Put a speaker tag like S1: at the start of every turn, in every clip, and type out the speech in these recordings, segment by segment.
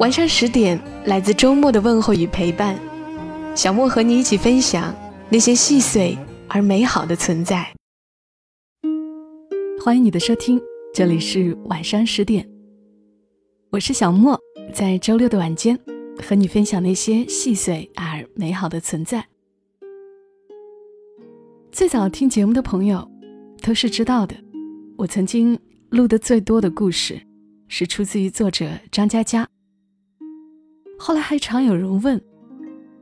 S1: 晚上十点，来自周末的问候与陪伴，小莫和你一起分享那些细碎而美好的存在。
S2: 欢迎你的收听，这里是晚上十点，我是小莫，在周六的晚间和你分享那些细碎而美好的存在。最早听节目的朋友都是知道的，我曾经录的最多的故事是出自于作者张嘉佳。后来还常有人问，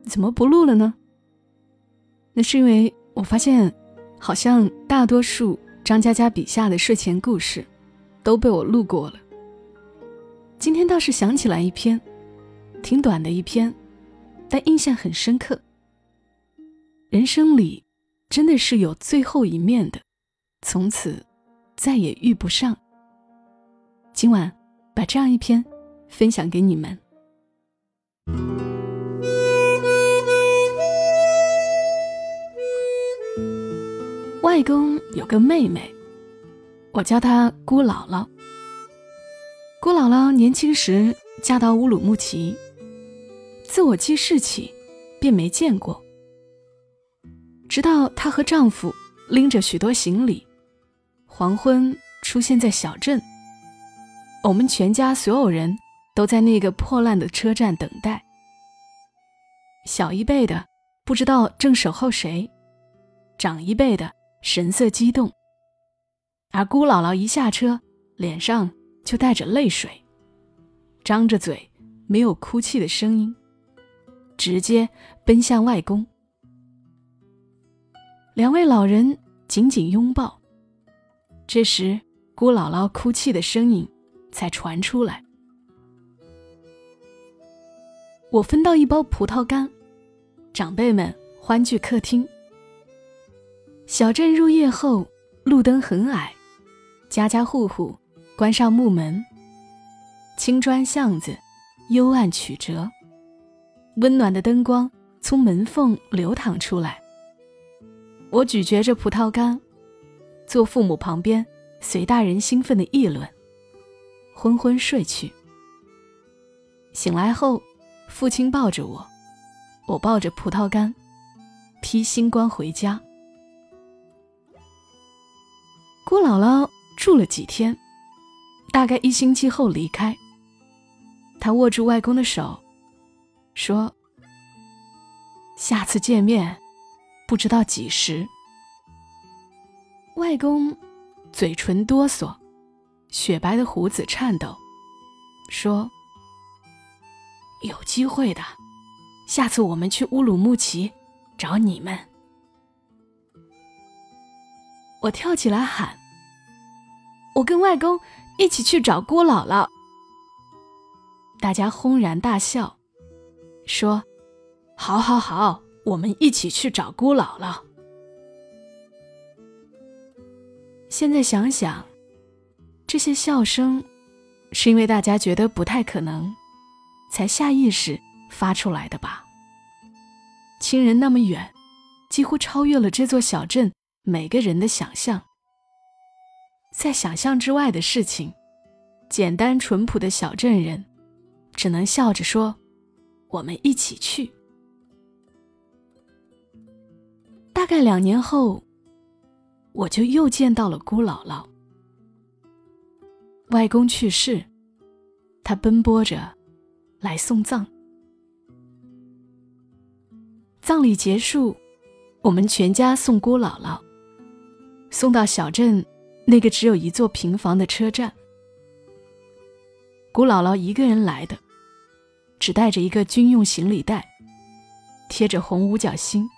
S2: 怎么不录了呢？那是因为我发现，好像大多数张嘉佳笔下的睡前故事，都被我录过了。今天倒是想起来一篇，挺短的一篇，但印象很深刻。人生里，真的是有最后一面的，从此再也遇不上。今晚把这样一篇分享给你们。外公有个妹妹，我叫她姑姥姥。姑姥姥年轻时嫁到乌鲁木齐，自我记事起便没见过。直到她和丈夫拎着许多行李，黄昏出现在小镇，我们全家所有人都在那个破烂的车站等待。小一辈的不知道正守候谁，长一辈的。神色激动，而姑姥姥一下车，脸上就带着泪水，张着嘴，没有哭泣的声音，直接奔向外公。两位老人紧紧拥抱。这时，姑姥姥哭泣的声音才传出来。我分到一包葡萄干，长辈们欢聚客厅。小镇入夜后，路灯很矮，家家户户关上木门。青砖巷子幽暗曲折，温暖的灯光从门缝流淌出来。我咀嚼着葡萄干，坐父母旁边，随大人兴奋的议论，昏昏睡去。醒来后，父亲抱着我，我抱着葡萄干，披星光回家。姑姥姥住了几天，大概一星期后离开。她握住外公的手，说：“下次见面，不知道几时。”外公嘴唇哆嗦，雪白的胡子颤抖，说：“有机会的，下次我们去乌鲁木齐找你们。”我跳起来喊：“我跟外公一起去找姑姥姥。”大家轰然大笑，说：“好，好，好，我们一起去找姑姥姥。”现在想想，这些笑声，是因为大家觉得不太可能，才下意识发出来的吧？亲人那么远，几乎超越了这座小镇。每个人的想象，在想象之外的事情，简单淳朴的小镇人，只能笑着说：“我们一起去。”大概两年后，我就又见到了姑姥姥。外公去世，他奔波着来送葬。葬礼结束，我们全家送姑姥姥。送到小镇那个只有一座平房的车站，古姥姥一个人来的，只带着一个军用行李袋，贴着红五角星。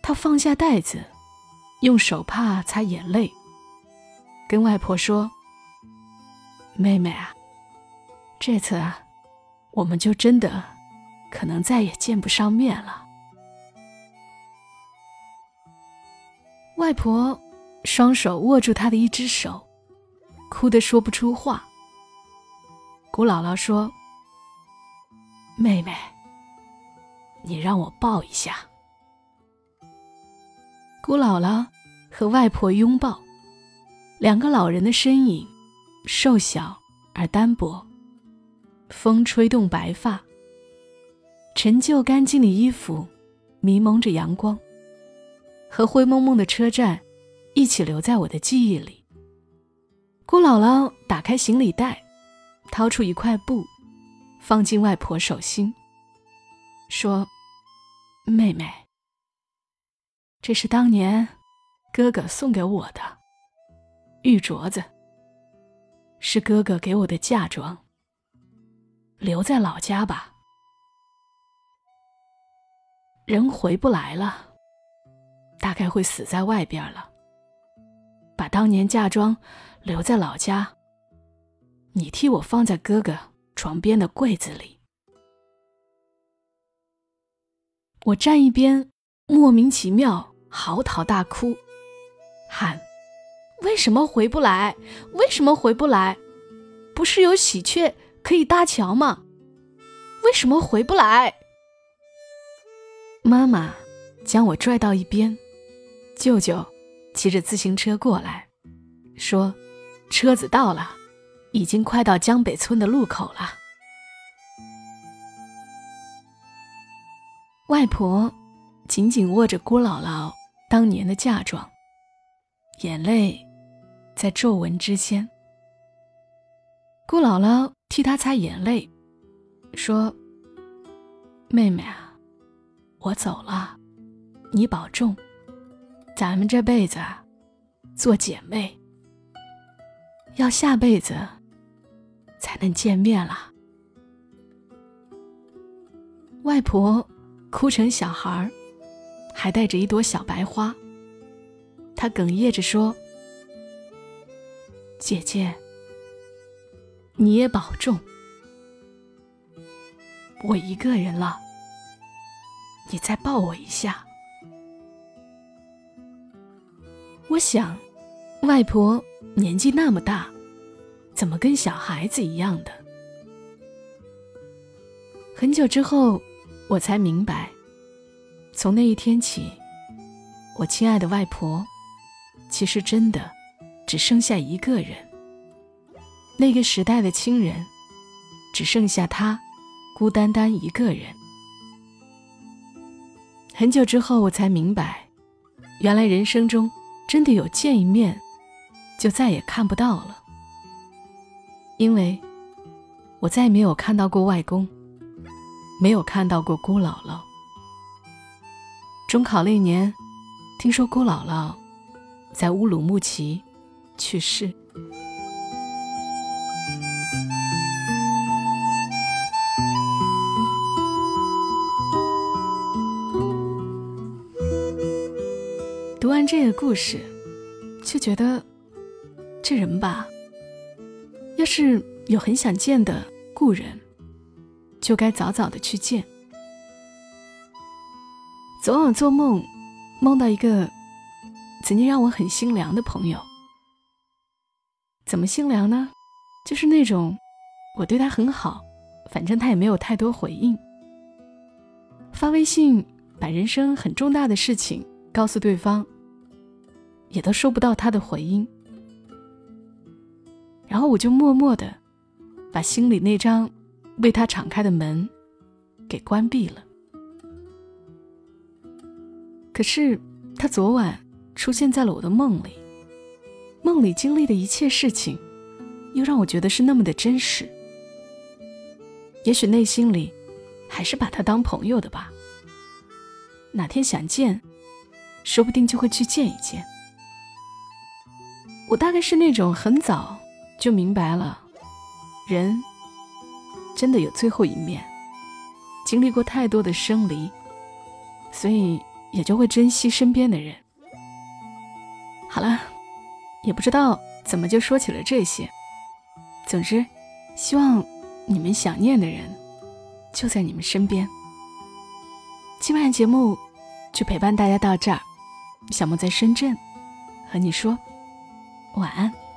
S2: 她放下袋子，用手帕擦眼泪，跟外婆说：“妹妹啊，这次啊，我们就真的可能再也见不上面了。外婆双手握住他的一只手，哭得说不出话。姑姥姥说：“妹妹，你让我抱一下。”姑姥姥和外婆拥抱，两个老人的身影，瘦小而单薄。风吹动白发，陈旧干净的衣服，迷蒙着阳光。和灰蒙蒙的车站，一起留在我的记忆里。姑姥姥打开行李袋，掏出一块布，放进外婆手心，说：“妹妹，这是当年哥哥送给我的玉镯子，是哥哥给我的嫁妆。留在老家吧，人回不来了。”大概会死在外边了。把当年嫁妆留在老家，你替我放在哥哥床边的柜子里。我站一边，莫名其妙嚎啕大哭，喊：“为什么回不来？为什么回不来？不是有喜鹊可以搭桥吗？为什么回不来？”妈妈将我拽到一边。舅舅骑着自行车过来，说：“车子到了，已经快到江北村的路口了。”外婆紧紧握着姑姥姥当年的嫁妆，眼泪在皱纹之间。姑姥姥替她擦眼泪，说：“妹妹啊，我走了，你保重。”咱们这辈子做姐妹，要下辈子才能见面了。外婆哭成小孩还带着一朵小白花。她哽咽着说：“姐姐，你也保重。我一个人了，你再抱我一下。”我想，外婆年纪那么大，怎么跟小孩子一样的？很久之后，我才明白，从那一天起，我亲爱的外婆，其实真的只剩下一个人。那个时代的亲人，只剩下她，孤单单一个人。很久之后，我才明白，原来人生中。真的有见一面，就再也看不到了。因为，我再也没有看到过外公，没有看到过姑姥姥。中考那年，听说姑姥姥在乌鲁木齐去世。这个故事，就觉得这人吧，要是有很想见的故人，就该早早的去见。昨晚做梦，梦到一个曾经让我很心凉的朋友。怎么心凉呢？就是那种我对他很好，反正他也没有太多回应。发微信把人生很重大的事情告诉对方。也都收不到他的回音，然后我就默默的把心里那张为他敞开的门给关闭了。可是他昨晚出现在了我的梦里，梦里经历的一切事情，又让我觉得是那么的真实。也许内心里还是把他当朋友的吧。哪天想见，说不定就会去见一见。我大概是那种很早就明白了，人真的有最后一面，经历过太多的生离，所以也就会珍惜身边的人。好了，也不知道怎么就说起了这些。总之，希望你们想念的人就在你们身边。今晚节目就陪伴大家到这儿，小莫在深圳和你说晚安。